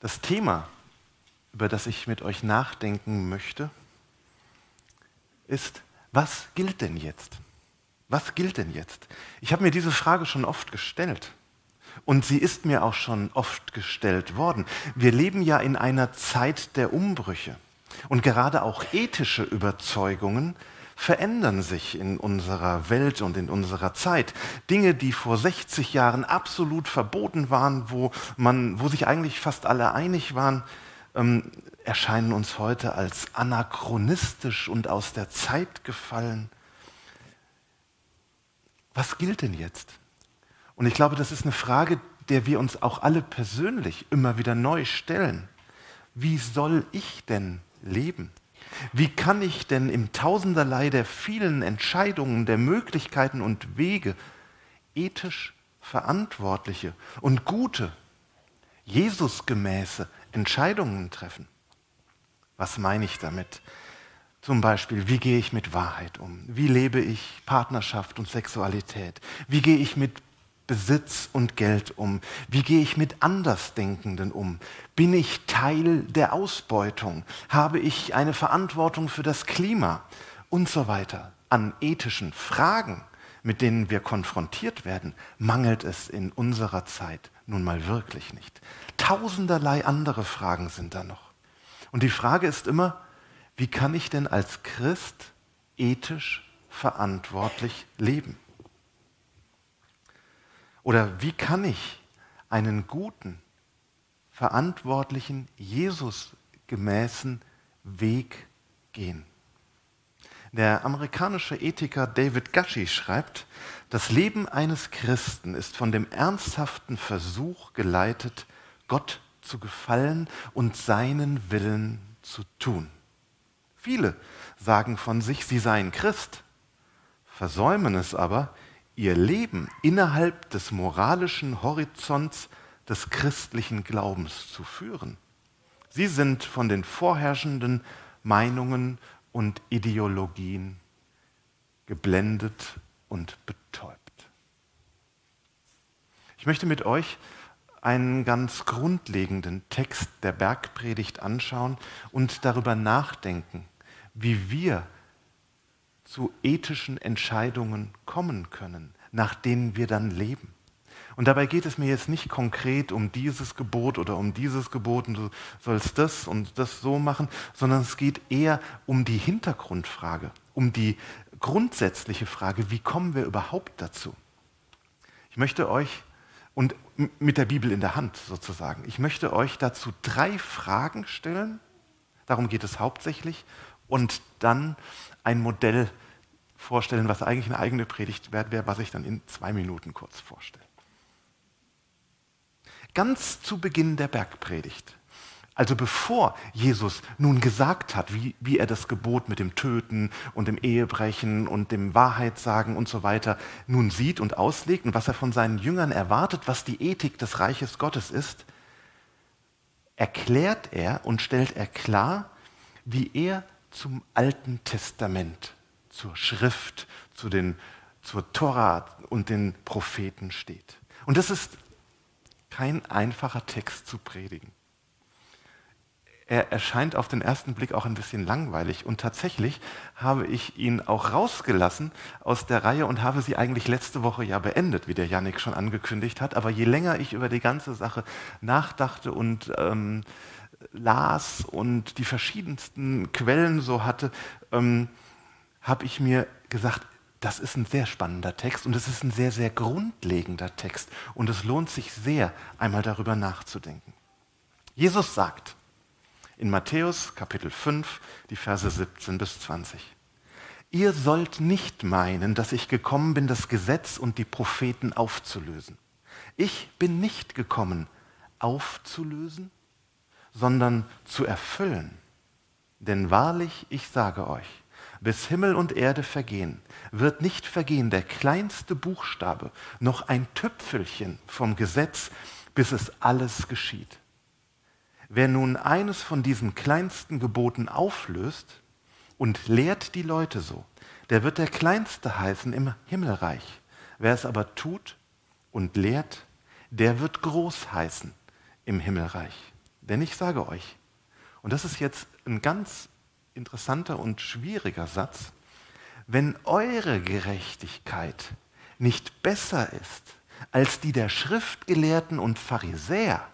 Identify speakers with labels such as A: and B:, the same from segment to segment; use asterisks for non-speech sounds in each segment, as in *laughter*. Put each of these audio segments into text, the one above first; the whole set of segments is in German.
A: Das Thema, über das ich mit euch nachdenken möchte, ist, was gilt denn jetzt? Was gilt denn jetzt? Ich habe mir diese Frage schon oft gestellt. Und sie ist mir auch schon oft gestellt worden. Wir leben ja in einer Zeit der Umbrüche. Und gerade auch ethische Überzeugungen verändern sich in unserer Welt und in unserer Zeit. Dinge, die vor 60 Jahren absolut verboten waren, wo, man, wo sich eigentlich fast alle einig waren, ähm, erscheinen uns heute als anachronistisch und aus der Zeit gefallen. Was gilt denn jetzt? Und ich glaube, das ist eine Frage, der wir uns auch alle persönlich immer wieder neu stellen. Wie soll ich denn leben? Wie kann ich denn im Tausenderlei der vielen Entscheidungen, der Möglichkeiten und Wege ethisch verantwortliche und gute, Jesusgemäße Entscheidungen treffen? Was meine ich damit? Zum Beispiel, wie gehe ich mit Wahrheit um? Wie lebe ich Partnerschaft und Sexualität? Wie gehe ich mit Besitz und Geld um? Wie gehe ich mit Andersdenkenden um? Bin ich Teil der Ausbeutung? Habe ich eine Verantwortung für das Klima? Und so weiter. An ethischen Fragen, mit denen wir konfrontiert werden, mangelt es in unserer Zeit nun mal wirklich nicht. Tausenderlei andere Fragen sind da noch. Und die Frage ist immer, wie kann ich denn als Christ ethisch verantwortlich leben? Oder wie kann ich einen guten, verantwortlichen, Jesus-gemäßen Weg gehen? Der amerikanische Ethiker David Gushee schreibt, das Leben eines Christen ist von dem ernsthaften Versuch geleitet, Gott zu gefallen und seinen Willen zu tun. Viele sagen von sich, sie seien Christ, versäumen es aber, ihr Leben innerhalb des moralischen Horizonts des christlichen Glaubens zu führen. Sie sind von den vorherrschenden Meinungen und Ideologien geblendet und betäubt. Ich möchte mit euch einen ganz grundlegenden Text der Bergpredigt anschauen und darüber nachdenken, wie wir zu ethischen Entscheidungen kommen können, nach denen wir dann leben. Und dabei geht es mir jetzt nicht konkret um dieses Gebot oder um dieses Gebot und du sollst das und das so machen, sondern es geht eher um die Hintergrundfrage, um die grundsätzliche Frage, wie kommen wir überhaupt dazu? Ich möchte euch, und mit der Bibel in der Hand sozusagen, ich möchte euch dazu drei Fragen stellen, darum geht es hauptsächlich, und dann ein Modell vorstellen, was eigentlich eine eigene Predigt wert wäre, was ich dann in zwei Minuten kurz vorstelle. Ganz zu Beginn der Bergpredigt, also bevor Jesus nun gesagt hat, wie, wie er das Gebot mit dem Töten und dem Ehebrechen und dem Wahrheitssagen und so weiter nun sieht und auslegt und was er von seinen Jüngern erwartet, was die Ethik des Reiches Gottes ist, erklärt er und stellt er klar, wie er zum Alten Testament, zur Schrift, zu den, zur Tora und den Propheten steht. Und das ist kein einfacher Text zu predigen. Er erscheint auf den ersten Blick auch ein bisschen langweilig und tatsächlich habe ich ihn auch rausgelassen aus der Reihe und habe sie eigentlich letzte Woche ja beendet, wie der Yannick schon angekündigt hat. Aber je länger ich über die ganze Sache nachdachte und ähm, las und die verschiedensten Quellen so hatte, ähm, habe ich mir gesagt, das ist ein sehr spannender Text und es ist ein sehr, sehr grundlegender Text und es lohnt sich sehr, einmal darüber nachzudenken. Jesus sagt in Matthäus Kapitel 5, die Verse 17 bis 20, Ihr sollt nicht meinen, dass ich gekommen bin, das Gesetz und die Propheten aufzulösen. Ich bin nicht gekommen, aufzulösen, sondern zu erfüllen. Denn wahrlich, ich sage euch, bis Himmel und Erde vergehen, wird nicht vergehen der kleinste Buchstabe, noch ein Tüpfelchen vom Gesetz, bis es alles geschieht. Wer nun eines von diesen kleinsten Geboten auflöst und lehrt die Leute so, der wird der Kleinste heißen im Himmelreich. Wer es aber tut und lehrt, der wird groß heißen im Himmelreich. Denn ich sage euch, und das ist jetzt ein ganz interessanter und schwieriger Satz, wenn eure Gerechtigkeit nicht besser ist als die der Schriftgelehrten und Pharisäer,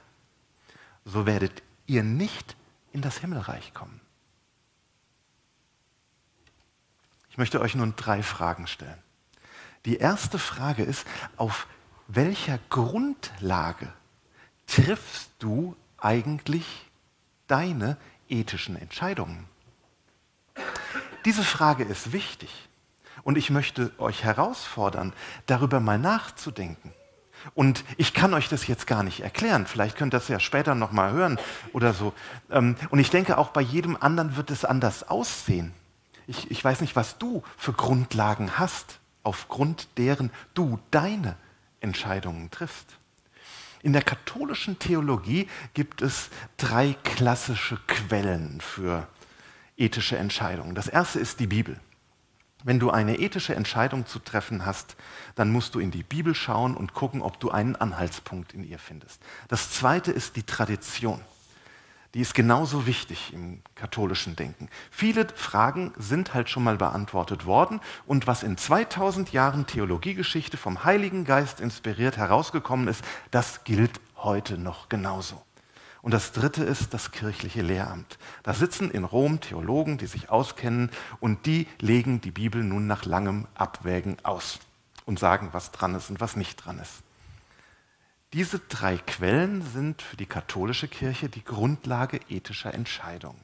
A: so werdet ihr nicht in das Himmelreich kommen. Ich möchte euch nun drei Fragen stellen. Die erste Frage ist, auf welcher Grundlage triffst du eigentlich deine ethischen Entscheidungen? Diese Frage ist wichtig und ich möchte euch herausfordern, darüber mal nachzudenken. Und ich kann euch das jetzt gar nicht erklären. Vielleicht könnt ihr das ja später noch mal hören oder so. Ähm, und ich denke, auch bei jedem anderen wird es anders aussehen. Ich, ich weiß nicht, was du für Grundlagen hast, aufgrund deren du deine Entscheidungen triffst. In der katholischen Theologie gibt es drei klassische Quellen für ethische Entscheidungen. Das erste ist die Bibel. Wenn du eine ethische Entscheidung zu treffen hast, dann musst du in die Bibel schauen und gucken, ob du einen Anhaltspunkt in ihr findest. Das zweite ist die Tradition. Die ist genauso wichtig im katholischen Denken. Viele Fragen sind halt schon mal beantwortet worden und was in 2000 Jahren Theologiegeschichte vom Heiligen Geist inspiriert herausgekommen ist, das gilt heute noch genauso. Und das dritte ist das kirchliche Lehramt. Da sitzen in Rom Theologen, die sich auskennen und die legen die Bibel nun nach langem Abwägen aus und sagen, was dran ist und was nicht dran ist. Diese drei Quellen sind für die katholische Kirche die Grundlage ethischer Entscheidungen.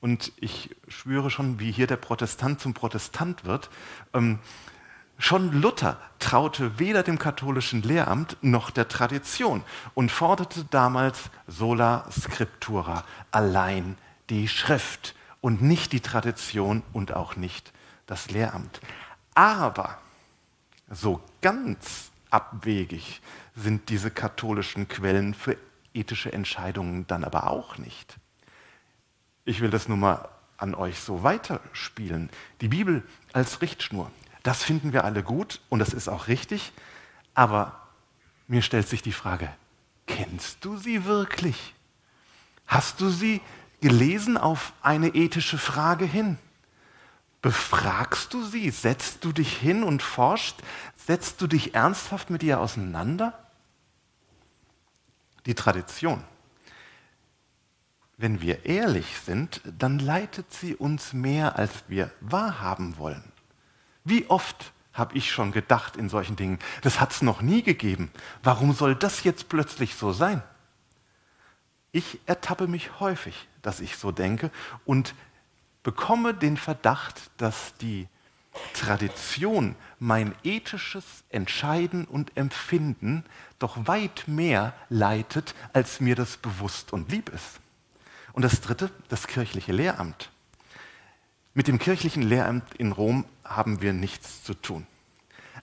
A: Und ich schwöre schon, wie hier der Protestant zum Protestant wird. Ähm, Schon Luther traute weder dem katholischen Lehramt noch der Tradition und forderte damals sola scriptura, allein die Schrift und nicht die Tradition und auch nicht das Lehramt. Aber so ganz abwegig sind diese katholischen Quellen für ethische Entscheidungen dann aber auch nicht. Ich will das nur mal an euch so weiterspielen. Die Bibel als Richtschnur. Das finden wir alle gut und das ist auch richtig, aber mir stellt sich die Frage, kennst du sie wirklich? Hast du sie gelesen auf eine ethische Frage hin? Befragst du sie? Setzt du dich hin und forschst? Setzt du dich ernsthaft mit ihr auseinander? Die Tradition. Wenn wir ehrlich sind, dann leitet sie uns mehr, als wir wahrhaben wollen. Wie oft habe ich schon gedacht in solchen Dingen, das hat es noch nie gegeben. Warum soll das jetzt plötzlich so sein? Ich ertappe mich häufig, dass ich so denke und bekomme den Verdacht, dass die Tradition mein ethisches Entscheiden und Empfinden doch weit mehr leitet, als mir das bewusst und lieb ist. Und das Dritte, das kirchliche Lehramt. Mit dem kirchlichen Lehramt in Rom haben wir nichts zu tun.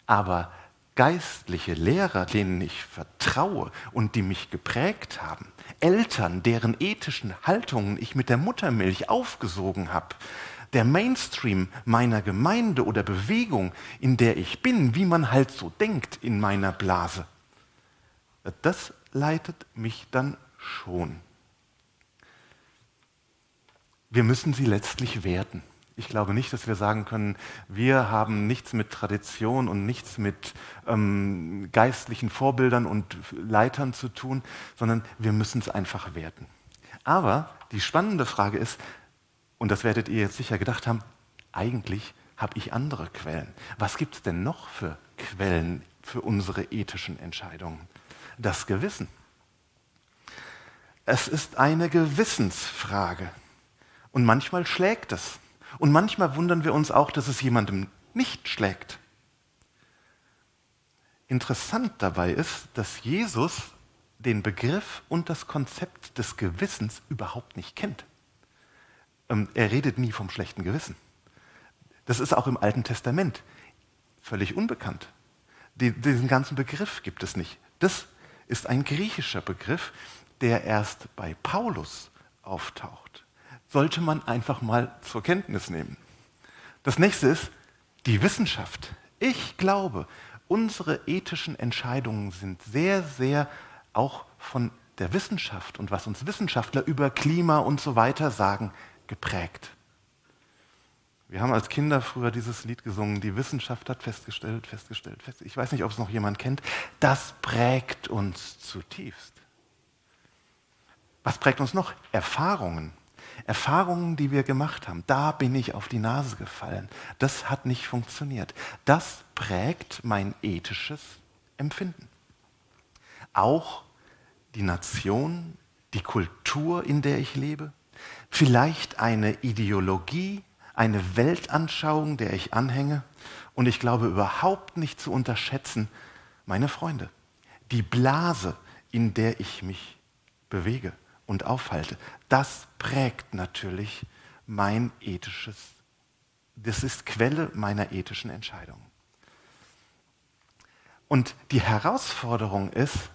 A: Aber geistliche Lehrer, denen ich vertraue und die mich geprägt haben, Eltern, deren ethischen Haltungen ich mit der Muttermilch aufgesogen habe, der Mainstream meiner Gemeinde oder Bewegung, in der ich bin, wie man halt so denkt in meiner Blase, das leitet mich dann schon. Wir müssen sie letztlich werten. Ich glaube nicht, dass wir sagen können, wir haben nichts mit Tradition und nichts mit ähm, geistlichen Vorbildern und Leitern zu tun, sondern wir müssen es einfach werten. Aber die spannende Frage ist, und das werdet ihr jetzt sicher gedacht haben, eigentlich habe ich andere Quellen. Was gibt es denn noch für Quellen für unsere ethischen Entscheidungen? Das Gewissen. Es ist eine Gewissensfrage. Und manchmal schlägt es. Und manchmal wundern wir uns auch, dass es jemandem nicht schlägt. Interessant dabei ist, dass Jesus den Begriff und das Konzept des Gewissens überhaupt nicht kennt. Ähm, er redet nie vom schlechten Gewissen. Das ist auch im Alten Testament völlig unbekannt. diesen ganzen Begriff gibt es nicht. Das ist ein griechischer Begriff, der erst bei Paulus auftaucht sollte man einfach mal zur Kenntnis nehmen. Das nächste ist die Wissenschaft. Ich glaube, unsere ethischen Entscheidungen sind sehr, sehr auch von der Wissenschaft und was uns Wissenschaftler über Klima und so weiter sagen, geprägt. Wir haben als Kinder früher dieses Lied gesungen, die Wissenschaft hat festgestellt, festgestellt, festgestellt. Ich weiß nicht, ob es noch jemand kennt. Das prägt uns zutiefst. Was prägt uns noch? Erfahrungen. Erfahrungen, die wir gemacht haben. Da bin ich auf die Nase gefallen. Das hat nicht funktioniert. Das prägt mein ethisches Empfinden. Auch die Nation, die Kultur, in der ich lebe, vielleicht eine Ideologie, eine Weltanschauung, der ich anhänge. Und ich glaube überhaupt nicht zu unterschätzen, meine Freunde, die Blase, in der ich mich bewege und aufhalte, das prägt natürlich mein ethisches, das ist Quelle meiner ethischen Entscheidungen. Und die Herausforderung ist,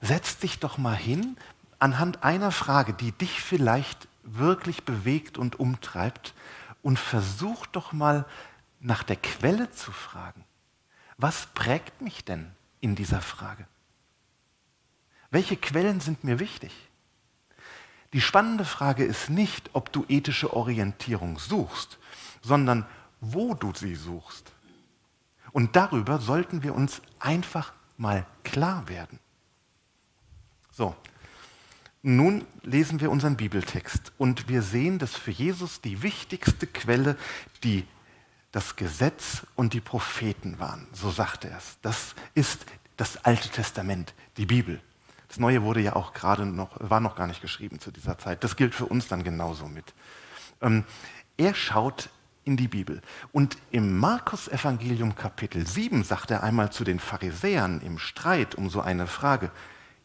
A: setz dich doch mal hin anhand einer Frage, die dich vielleicht wirklich bewegt und umtreibt und versuch doch mal nach der Quelle zu fragen. Was prägt mich denn in dieser Frage? Welche Quellen sind mir wichtig? Die spannende Frage ist nicht, ob du ethische Orientierung suchst, sondern wo du sie suchst. Und darüber sollten wir uns einfach mal klar werden. So, nun lesen wir unseren Bibeltext und wir sehen, dass für Jesus die wichtigste Quelle die das Gesetz und die Propheten waren. So sagte er es. Das ist das Alte Testament, die Bibel. Das Neue wurde ja auch gerade noch, war noch gar nicht geschrieben zu dieser Zeit. Das gilt für uns dann genauso mit. Ähm, er schaut in die Bibel. Und im Markus-Evangelium Kapitel 7 sagt er einmal zu den Pharisäern im Streit um so eine Frage,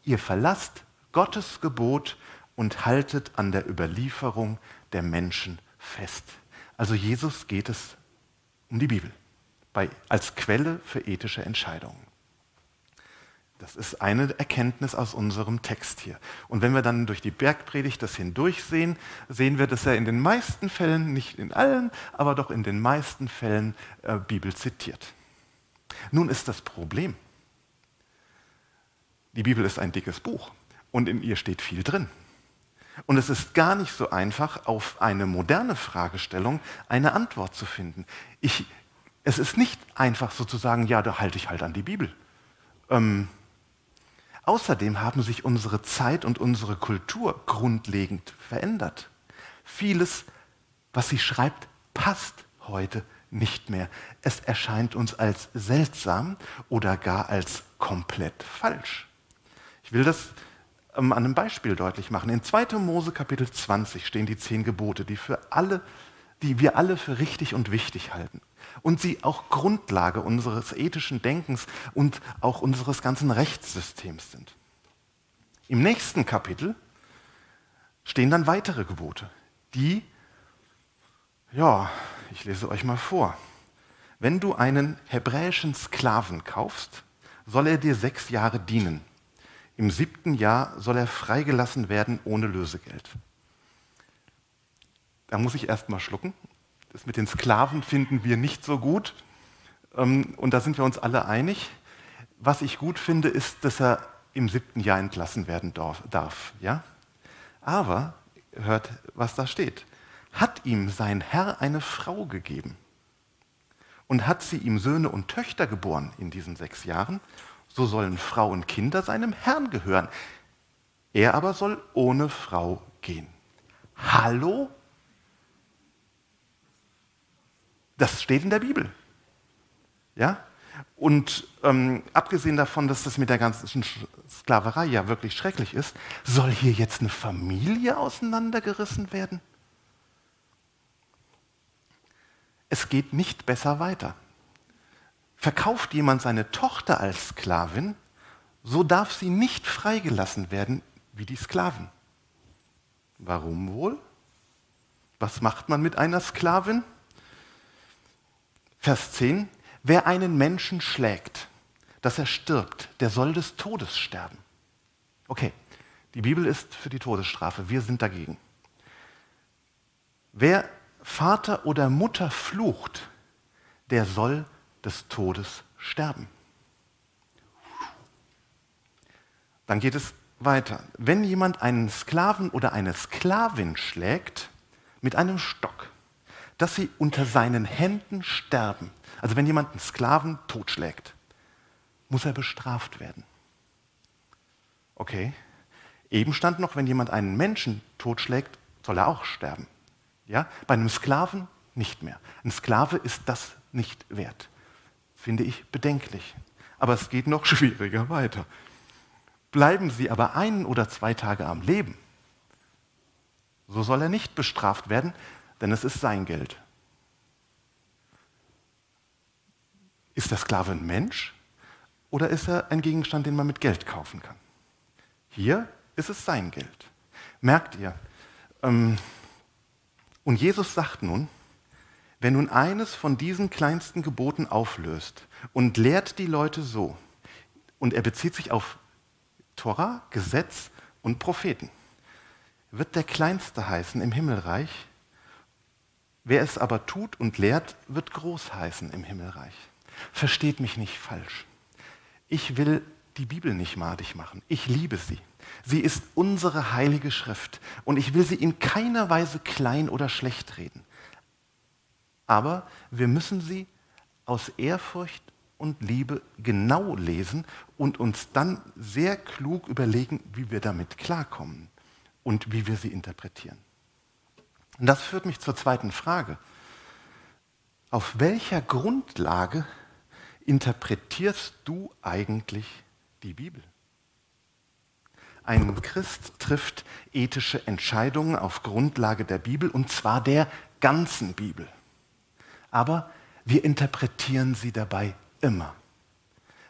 A: ihr verlasst Gottes Gebot und haltet an der Überlieferung der Menschen fest. Also Jesus geht es um die Bibel bei, als Quelle für ethische Entscheidungen. Das ist eine Erkenntnis aus unserem Text hier. Und wenn wir dann durch die Bergpredigt das hindurchsehen, sehen wir, dass er in den meisten Fällen, nicht in allen, aber doch in den meisten Fällen äh, Bibel zitiert. Nun ist das Problem. Die Bibel ist ein dickes Buch und in ihr steht viel drin. Und es ist gar nicht so einfach, auf eine moderne Fragestellung eine Antwort zu finden. Ich, es ist nicht einfach sozusagen, ja, da halte ich halt an die Bibel. Ähm, Außerdem haben sich unsere Zeit und unsere Kultur grundlegend verändert. Vieles, was sie schreibt, passt heute nicht mehr. Es erscheint uns als seltsam oder gar als komplett falsch. Ich will das ähm, an einem Beispiel deutlich machen. In 2. Mose Kapitel 20 stehen die zehn Gebote, die, für alle, die wir alle für richtig und wichtig halten und sie auch Grundlage unseres ethischen Denkens und auch unseres ganzen Rechtssystems sind. Im nächsten Kapitel stehen dann weitere Gebote, die, ja, ich lese euch mal vor. Wenn du einen hebräischen Sklaven kaufst, soll er dir sechs Jahre dienen. Im siebten Jahr soll er freigelassen werden ohne Lösegeld. Da muss ich erst mal schlucken das mit den Sklaven finden wir nicht so gut. Ähm, und da sind wir uns alle einig. Was ich gut finde, ist, dass er im siebten Jahr entlassen werden darf. Ja? Aber, hört, was da steht. Hat ihm sein Herr eine Frau gegeben und hat sie ihm Söhne und Töchter geboren in diesen sechs Jahren, so sollen Frau und Kinder seinem Herrn gehören. Er aber soll ohne Frau gehen. Hallo? Das steht in der Bibel. Ja? Und ähm, abgesehen davon, dass das mit der ganzen Sklaverei ja wirklich schrecklich ist, soll hier jetzt eine Familie auseinandergerissen werden? Es geht nicht besser weiter. Verkauft jemand seine Tochter als Sklavin, so darf sie nicht freigelassen werden wie die Sklaven. Warum wohl? Was macht man mit einer Sklavin? Vers 10, wer einen Menschen schlägt, dass er stirbt, der soll des Todes sterben. Okay, die Bibel ist für die Todesstrafe, wir sind dagegen. Wer Vater oder Mutter flucht, der soll des Todes sterben. Dann geht es weiter. Wenn jemand einen Sklaven oder eine Sklavin schlägt mit einem Stock, dass sie unter seinen Händen sterben, also wenn jemand einen Sklaven totschlägt, muss er bestraft werden. Okay. Eben stand noch, wenn jemand einen Menschen totschlägt, soll er auch sterben. Ja? Bei einem Sklaven nicht mehr. Ein Sklave ist das nicht wert. Finde ich bedenklich. Aber es geht noch *laughs* schwieriger weiter. Bleiben sie aber ein oder zwei Tage am Leben, so soll er nicht bestraft werden, denn es ist sein Geld. Ist der Sklave ein Mensch oder ist er ein Gegenstand, den man mit Geld kaufen kann? Hier ist es sein Geld. Merkt ihr? Ähm, und Jesus sagt nun, wenn nun eines von diesen kleinsten Geboten auflöst und lehrt die Leute so, und er bezieht sich auf Tora, Gesetz und Propheten, wird der Kleinste heißen im Himmelreich. Wer es aber tut und lehrt, wird groß heißen im Himmelreich. Versteht mich nicht falsch. Ich will die Bibel nicht madig machen. Ich liebe sie. Sie ist unsere heilige Schrift und ich will sie in keiner Weise klein oder schlecht reden. Aber wir müssen sie aus Ehrfurcht und Liebe genau lesen und uns dann sehr klug überlegen, wie wir damit klarkommen und wie wir sie interpretieren. Und das führt mich zur zweiten Frage. Auf welcher Grundlage interpretierst du eigentlich die Bibel? Ein Christ trifft ethische Entscheidungen auf Grundlage der Bibel und zwar der ganzen Bibel. Aber wir interpretieren sie dabei immer.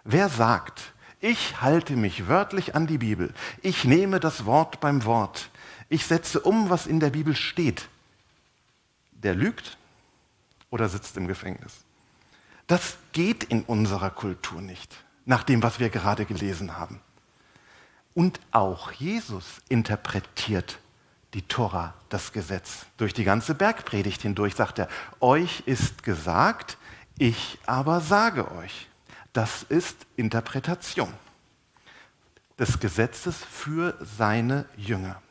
A: Wer sagt, ich halte mich wörtlich an die Bibel, ich nehme das Wort beim Wort, ich setze um, was in der Bibel steht, der lügt oder sitzt im Gefängnis. Das geht in unserer Kultur nicht, nach dem, was wir gerade gelesen haben. Und auch Jesus interpretiert die Tora, das Gesetz. Durch die ganze Bergpredigt hindurch sagt er, euch ist gesagt, ich aber sage euch. Das ist Interpretation des Gesetzes für seine Jünger.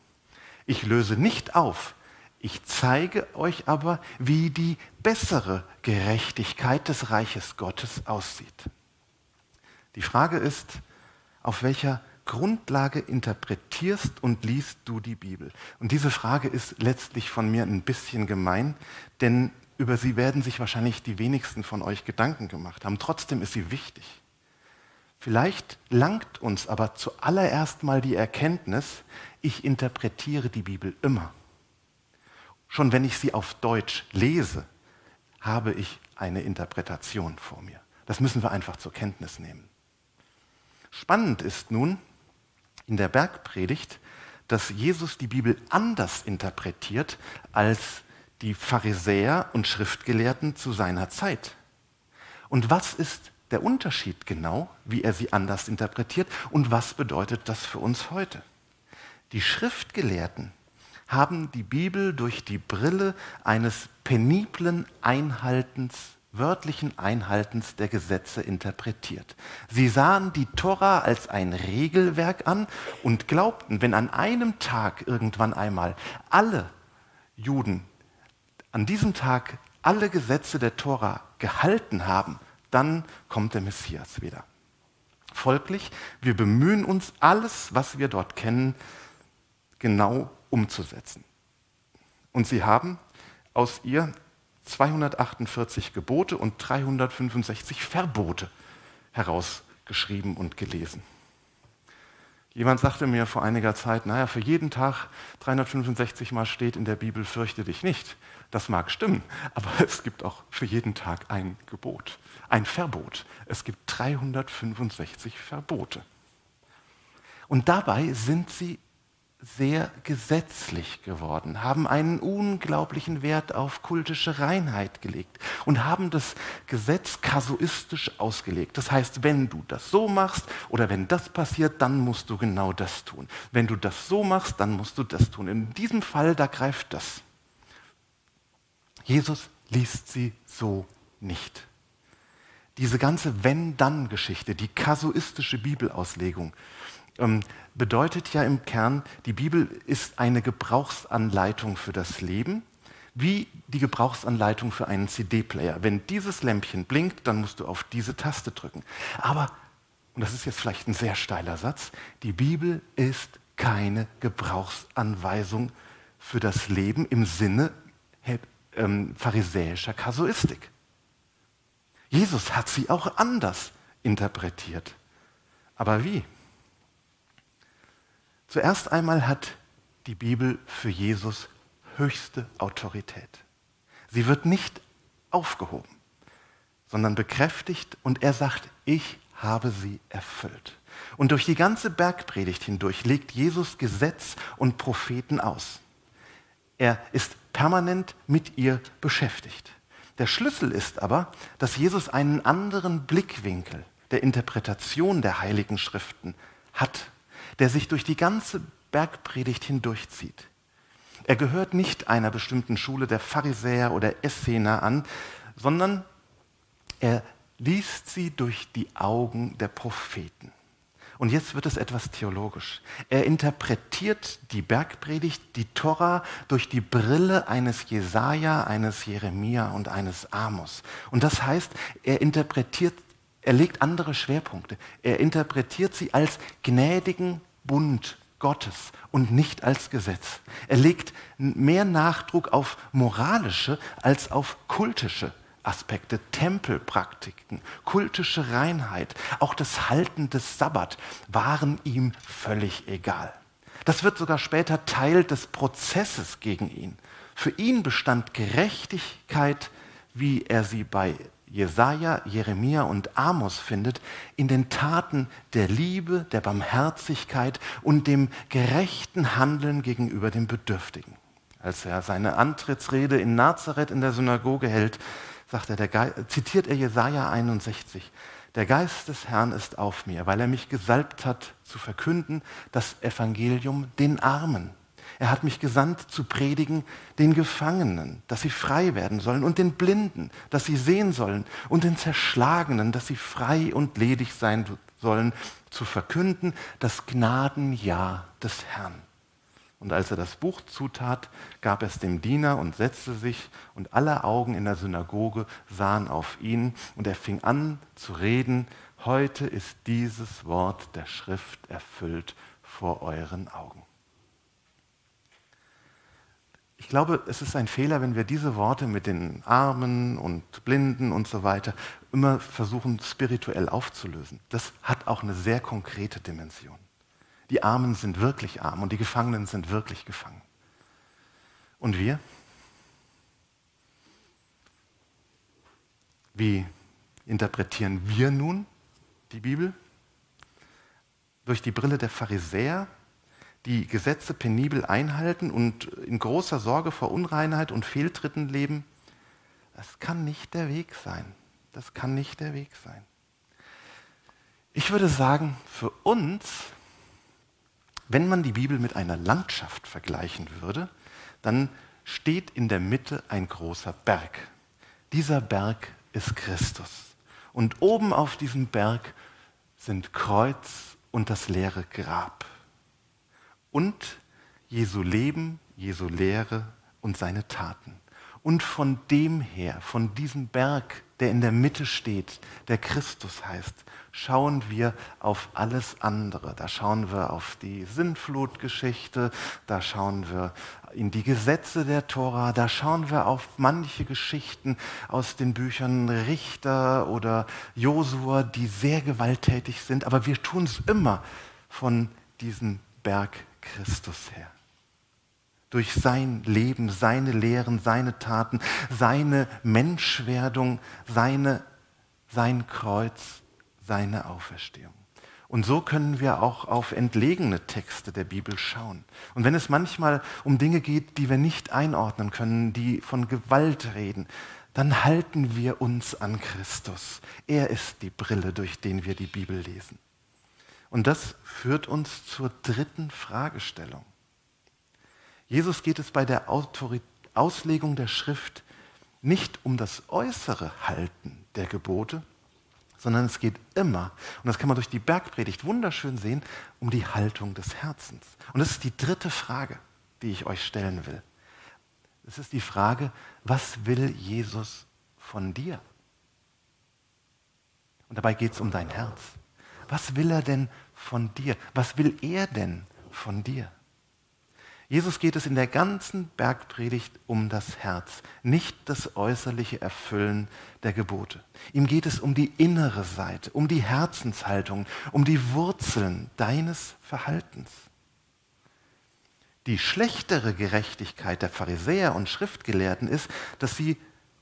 A: Ich löse nicht auf, ich zeige euch aber, wie die bessere Gerechtigkeit des Reiches Gottes aussieht. Die Frage ist, auf welcher Grundlage interpretierst und liest du die Bibel? Und diese Frage ist letztlich von mir ein bisschen gemein, denn über sie werden sich wahrscheinlich die wenigsten von euch Gedanken gemacht haben. Trotzdem ist sie wichtig. Vielleicht langt uns aber zuallererst mal die Erkenntnis, ich interpretiere die Bibel immer. Schon wenn ich sie auf Deutsch lese, habe ich eine Interpretation vor mir. Das müssen wir einfach zur Kenntnis nehmen. Spannend ist nun, in der Bergpredigt, dass Jesus die Bibel anders interpretiert als die Pharisäer und Schriftgelehrten zu seiner Zeit. Und was ist der Unterschied genau, wie er sie anders interpretiert und was bedeutet das für uns heute? Die Schriftgelehrten haben die Bibel durch die Brille eines peniblen Einhaltens wörtlichen Einhaltens der Gesetze interpretiert. Sie sahen die Tora als ein Regelwerk an und glaubten, wenn an einem Tag irgendwann einmal alle Juden an diesem Tag alle Gesetze der Tora gehalten haben, dann kommt der Messias wieder. Folglich, wir bemühen uns, alles, was wir dort kennen, genau umzusetzen. Und sie haben aus ihr 248 Gebote und 365 Verbote herausgeschrieben und gelesen. Jemand sagte mir vor einiger Zeit, naja, für jeden Tag 365 Mal steht in der Bibel, fürchte dich nicht. Das mag stimmen, aber *laughs* es gibt auch für jeden Tag ein Gebot, ein Verbot. Es gibt 365 Verbote. Und dabei sind sie sehr gesetzlich geworden, haben einen unglaublichen Wert auf kultische Reinheit gelegt und haben das Gesetz kasuistisch ausgelegt. Das heißt, wenn du das so machst oder wenn das passiert, dann musst du genau das tun. Wenn du das so machst, dann musst du das tun. In diesem Fall, da greift das. Jesus liest sie so nicht. Diese ganze Wenn-Dann-Geschichte, die kasuistische Bibelauslegung, bedeutet ja im Kern, die Bibel ist eine Gebrauchsanleitung für das Leben, wie die Gebrauchsanleitung für einen CD-Player. Wenn dieses Lämpchen blinkt, dann musst du auf diese Taste drücken. Aber, und das ist jetzt vielleicht ein sehr steiler Satz, die Bibel ist keine Gebrauchsanweisung für das Leben im Sinne ähm, pharisäischer Kasuistik. Jesus hat sie auch anders interpretiert. Aber wie? Zuerst einmal hat die Bibel für Jesus höchste Autorität. Sie wird nicht aufgehoben, sondern bekräftigt und er sagt, ich habe sie erfüllt. Und durch die ganze Bergpredigt hindurch legt Jesus Gesetz und Propheten aus. Er ist permanent mit ihr beschäftigt. Der Schlüssel ist aber, dass Jesus einen anderen Blickwinkel der Interpretation der heiligen Schriften hat der sich durch die ganze Bergpredigt hindurchzieht. Er gehört nicht einer bestimmten Schule der Pharisäer oder Essener an, sondern er liest sie durch die Augen der Propheten. Und jetzt wird es etwas theologisch. Er interpretiert die Bergpredigt, die Tora, durch die Brille eines Jesaja, eines Jeremia und eines Amos. Und das heißt, er interpretiert, er legt andere Schwerpunkte. Er interpretiert sie als gnädigen Bund Gottes und nicht als Gesetz. Er legt mehr Nachdruck auf moralische als auf kultische Aspekte, Tempelpraktiken, kultische Reinheit, auch das Halten des Sabbat waren ihm völlig egal. Das wird sogar später Teil des Prozesses gegen ihn. Für ihn bestand Gerechtigkeit, wie er sie bei Jesaja, Jeremia und Amos findet, in den Taten der Liebe, der Barmherzigkeit und dem gerechten Handeln gegenüber dem Bedürftigen. Als er seine Antrittsrede in Nazareth in der Synagoge hält, sagt er, der zitiert er Jesaja 61. Der Geist des Herrn ist auf mir, weil er mich gesalbt hat, zu verkünden das Evangelium den Armen. Er hat mich gesandt zu predigen den Gefangenen, dass sie frei werden sollen und den Blinden, dass sie sehen sollen und den Zerschlagenen, dass sie frei und ledig sein sollen, zu verkünden das Gnadenjahr des Herrn. Und als er das Buch zutat, gab es dem Diener und setzte sich, und alle Augen in der Synagoge sahen auf ihn, und er fing an zu reden, heute ist dieses Wort der Schrift erfüllt vor euren Augen. Ich glaube, es ist ein Fehler, wenn wir diese Worte mit den Armen und Blinden und so weiter immer versuchen spirituell aufzulösen. Das hat auch eine sehr konkrete Dimension. Die Armen sind wirklich arm und die Gefangenen sind wirklich gefangen. Und wir? Wie interpretieren wir nun die Bibel? Durch die Brille der Pharisäer die Gesetze penibel einhalten und in großer Sorge vor Unreinheit und Fehltritten leben, das kann nicht der Weg sein. Das kann nicht der Weg sein. Ich würde sagen, für uns, wenn man die Bibel mit einer Landschaft vergleichen würde, dann steht in der Mitte ein großer Berg. Dieser Berg ist Christus. Und oben auf diesem Berg sind Kreuz und das leere Grab und Jesu Leben, Jesu Lehre und seine Taten. Und von dem her, von diesem Berg, der in der Mitte steht, der Christus heißt, schauen wir auf alles andere. Da schauen wir auf die Sintflutgeschichte, da schauen wir in die Gesetze der Tora, da schauen wir auf manche Geschichten aus den Büchern Richter oder Josua, die sehr gewalttätig sind, aber wir tun es immer von diesem Berg Christus her. Durch sein Leben, seine Lehren, seine Taten, seine Menschwerdung, seine, sein Kreuz, seine Auferstehung. Und so können wir auch auf entlegene Texte der Bibel schauen. Und wenn es manchmal um Dinge geht, die wir nicht einordnen können, die von Gewalt reden, dann halten wir uns an Christus. Er ist die Brille, durch den wir die Bibel lesen. Und das führt uns zur dritten Fragestellung. Jesus geht es bei der Auslegung der Schrift nicht um das äußere Halten der Gebote, sondern es geht immer, und das kann man durch die Bergpredigt wunderschön sehen, um die Haltung des Herzens. Und das ist die dritte Frage, die ich euch stellen will. Es ist die Frage, was will Jesus von dir? Und dabei geht es um dein Herz. Was will er denn von dir? Was will er denn von dir? Jesus geht es in der ganzen Bergpredigt um das Herz, nicht das äußerliche Erfüllen der Gebote. Ihm geht es um die innere Seite, um die Herzenshaltung, um die Wurzeln deines Verhaltens. Die schlechtere Gerechtigkeit der Pharisäer und Schriftgelehrten ist, dass sie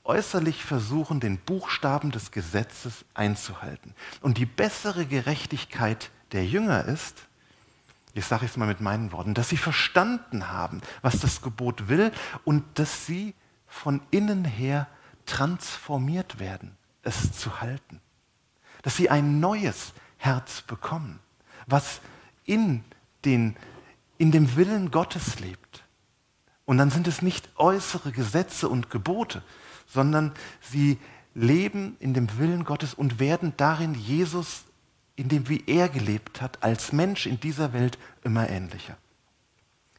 A: äußerlich versuchen, den Buchstaben des Gesetzes einzuhalten. Und die bessere Gerechtigkeit der Jünger ist, ich sage es mal mit meinen Worten, dass sie verstanden haben, was das Gebot will und dass sie von innen her transformiert werden, es zu halten. Dass sie ein neues Herz bekommen, was in, den, in dem Willen Gottes lebt. Und dann sind es nicht äußere Gesetze und Gebote, sondern sie leben in dem Willen Gottes und werden darin Jesus in dem, wie er gelebt hat, als Mensch in dieser Welt immer ähnlicher.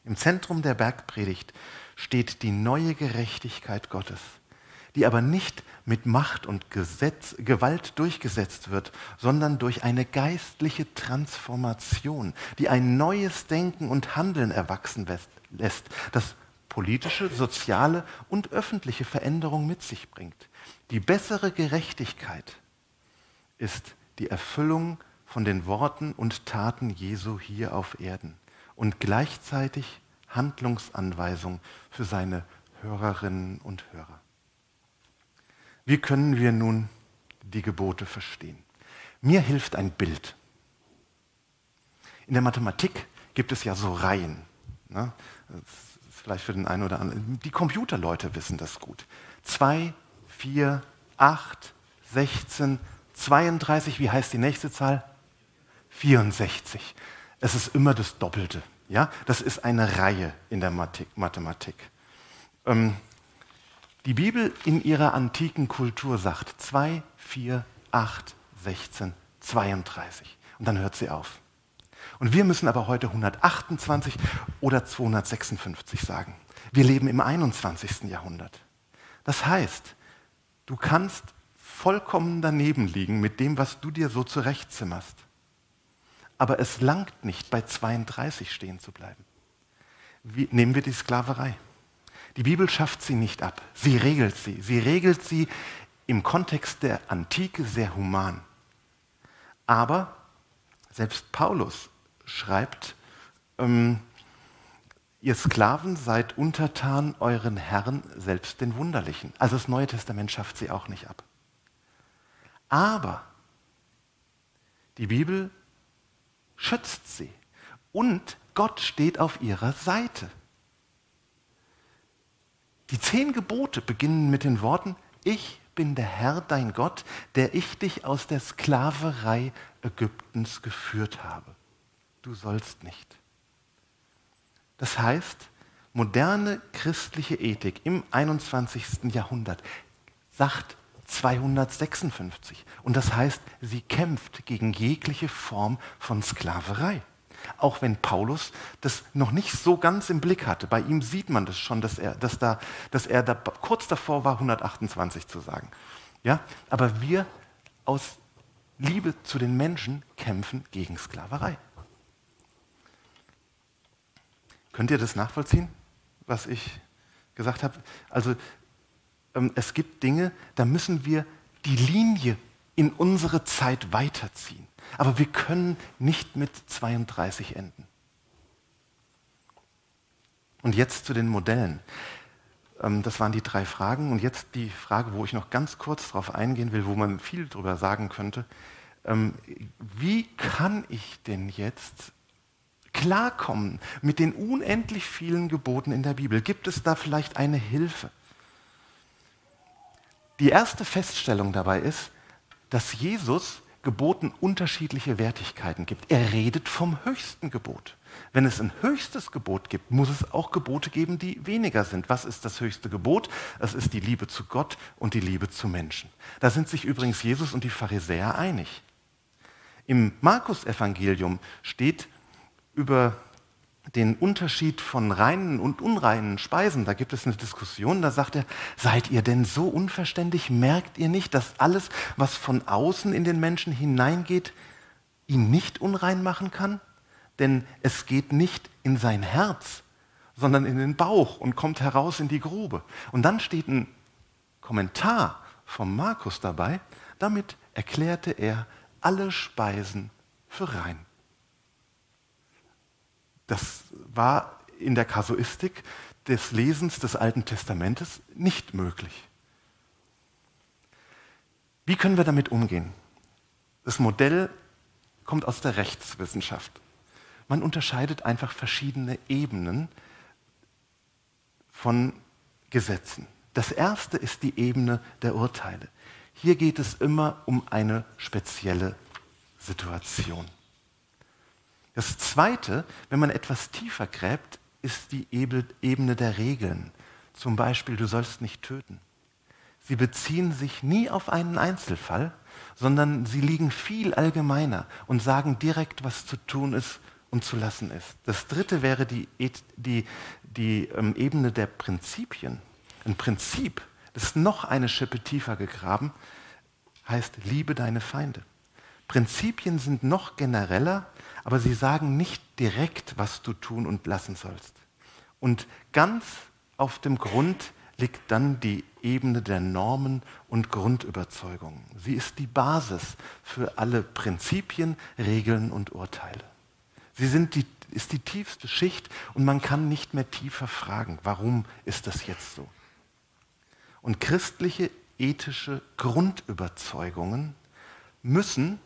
A: Im Zentrum der Bergpredigt steht die neue Gerechtigkeit Gottes, die aber nicht mit Macht und Gesetz, Gewalt durchgesetzt wird, sondern durch eine geistliche Transformation, die ein neues Denken und Handeln erwachsen lässt, das politische, soziale und öffentliche Veränderung mit sich bringt. Die bessere Gerechtigkeit ist die Erfüllung von den Worten und Taten Jesu hier auf Erden und gleichzeitig Handlungsanweisung für seine Hörerinnen und Hörer. Wie können wir nun die Gebote verstehen? Mir hilft ein Bild. In der Mathematik gibt es ja so Reihen. Ne? Vielleicht für den einen oder anderen. Die Computerleute wissen das gut. 2, 4, 8, 16, 32, wie heißt die nächste Zahl? 64. Es ist immer das Doppelte. Ja? Das ist eine Reihe in der Mathematik. Ähm, die Bibel in ihrer antiken Kultur sagt 2, 4, 8, 16, 32. Und dann hört sie auf. Und wir müssen aber heute 128 oder 256 sagen. Wir leben im 21. Jahrhundert. Das heißt, du kannst vollkommen daneben liegen mit dem, was du dir so zurechtzimmerst. Aber es langt nicht, bei 32 stehen zu bleiben. Wie, nehmen wir die Sklaverei. Die Bibel schafft sie nicht ab. Sie regelt sie. Sie regelt sie im Kontext der Antike sehr human. Aber selbst Paulus schreibt, ähm, ihr Sklaven seid untertan euren Herren, selbst den Wunderlichen. Also das Neue Testament schafft sie auch nicht ab. Aber die Bibel schützt sie. Und Gott steht auf ihrer Seite. Die zehn Gebote beginnen mit den Worten, ich bin der Herr dein Gott, der ich dich aus der Sklaverei Ägyptens geführt habe. Du sollst nicht. Das heißt, moderne christliche Ethik im 21. Jahrhundert sagt, 256. Und das heißt, sie kämpft gegen jegliche Form von Sklaverei. Auch wenn Paulus das noch nicht so ganz im Blick hatte. Bei ihm sieht man das schon, dass er, dass da, dass er da kurz davor war, 128 zu sagen. Ja? Aber wir aus Liebe zu den Menschen kämpfen gegen Sklaverei. Könnt ihr das nachvollziehen, was ich gesagt habe? Also ähm, es gibt Dinge, da müssen wir die Linie in unsere Zeit weiterziehen. Aber wir können nicht mit 32 enden. Und jetzt zu den Modellen. Ähm, das waren die drei Fragen. Und jetzt die Frage, wo ich noch ganz kurz darauf eingehen will, wo man viel darüber sagen könnte. Ähm, wie kann ich denn jetzt klarkommen mit den unendlich vielen Geboten in der Bibel? Gibt es da vielleicht eine Hilfe? Die erste Feststellung dabei ist, dass Jesus Geboten unterschiedliche Wertigkeiten gibt. Er redet vom höchsten Gebot. Wenn es ein höchstes Gebot gibt, muss es auch Gebote geben, die weniger sind. Was ist das höchste Gebot? Es ist die Liebe zu Gott und die Liebe zu Menschen. Da sind sich übrigens Jesus und die Pharisäer einig. Im Markus-Evangelium steht über den Unterschied von reinen und unreinen Speisen, da gibt es eine Diskussion, da sagt er, seid ihr denn so unverständlich, merkt ihr nicht, dass alles, was von außen in den Menschen hineingeht, ihn nicht unrein machen kann? Denn es geht nicht in sein Herz, sondern in den Bauch und kommt heraus in die Grube. Und dann steht ein Kommentar vom Markus dabei, damit erklärte er alle Speisen für rein. Das war in der Kasuistik des Lesens des Alten Testamentes nicht möglich. Wie können wir damit umgehen? Das Modell kommt aus der Rechtswissenschaft. Man unterscheidet einfach verschiedene Ebenen von Gesetzen. Das erste ist die Ebene der Urteile. Hier geht es immer um eine spezielle Situation. Das Zweite, wenn man etwas tiefer gräbt, ist die Ebene der Regeln. Zum Beispiel, du sollst nicht töten. Sie beziehen sich nie auf einen Einzelfall, sondern sie liegen viel allgemeiner und sagen direkt, was zu tun ist und zu lassen ist. Das Dritte wäre die, die, die ähm, Ebene der Prinzipien. Ein Prinzip, das ist noch eine Schippe tiefer gegraben, heißt, liebe deine Feinde. Prinzipien sind noch genereller, aber sie sagen nicht direkt, was du tun und lassen sollst. Und ganz auf dem Grund liegt dann die Ebene der Normen und Grundüberzeugungen. Sie ist die Basis für alle Prinzipien, Regeln und Urteile. Sie sind die, ist die tiefste Schicht und man kann nicht mehr tiefer fragen, warum ist das jetzt so? Und christliche ethische Grundüberzeugungen müssen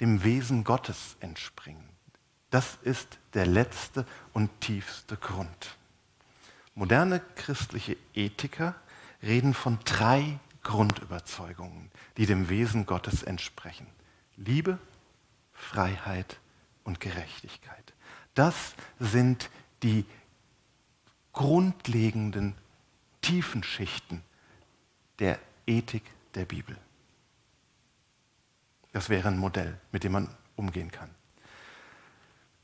A: dem Wesen Gottes entspringen. Das ist der letzte und tiefste Grund. Moderne christliche Ethiker reden von drei Grundüberzeugungen, die dem Wesen Gottes entsprechen. Liebe, Freiheit und Gerechtigkeit. Das sind die grundlegenden tiefen Schichten der Ethik der Bibel. Das wäre ein Modell, mit dem man umgehen kann.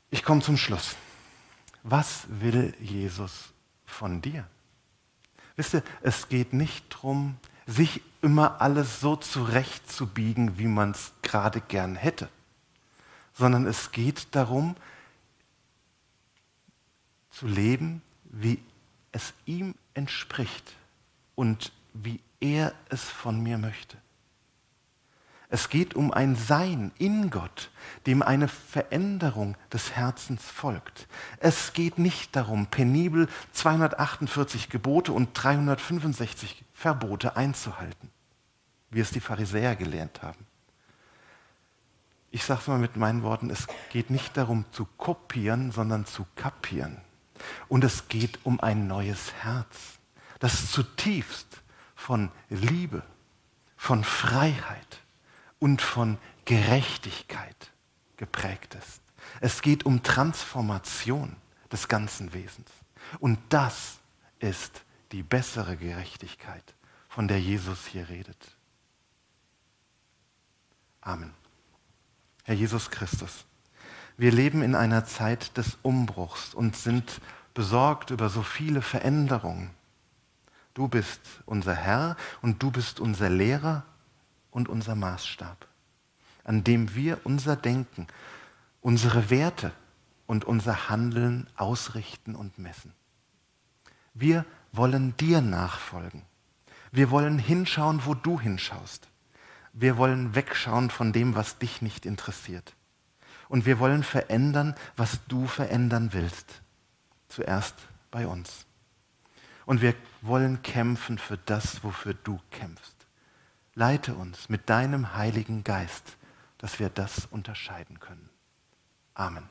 A: Ich komme zum Schluss. Was will Jesus von dir? Wisst ihr, es geht nicht darum, sich immer alles so zurechtzubiegen, wie man es gerade gern hätte, sondern es geht darum, zu leben, wie es ihm entspricht und wie er es von mir möchte. Es geht um ein Sein in Gott, dem eine Veränderung des Herzens folgt. Es geht nicht darum, penibel 248 Gebote und 365 Verbote einzuhalten, wie es die Pharisäer gelernt haben. Ich sage es mal mit meinen Worten, es geht nicht darum zu kopieren, sondern zu kapieren. Und es geht um ein neues Herz, das zutiefst von Liebe, von Freiheit, und von Gerechtigkeit geprägt ist. Es geht um Transformation des ganzen Wesens. Und das ist die bessere Gerechtigkeit, von der Jesus hier redet. Amen. Herr Jesus Christus, wir leben in einer Zeit des Umbruchs und sind besorgt über so viele Veränderungen. Du bist unser Herr und du bist unser Lehrer und unser Maßstab, an dem wir unser Denken, unsere Werte und unser Handeln ausrichten und messen. Wir wollen dir nachfolgen. Wir wollen hinschauen, wo du hinschaust. Wir wollen wegschauen von dem, was dich nicht interessiert. Und wir wollen verändern, was du verändern willst. Zuerst bei uns. Und wir wollen kämpfen für das, wofür du kämpfst. Leite uns mit deinem Heiligen Geist, dass wir das unterscheiden können. Amen.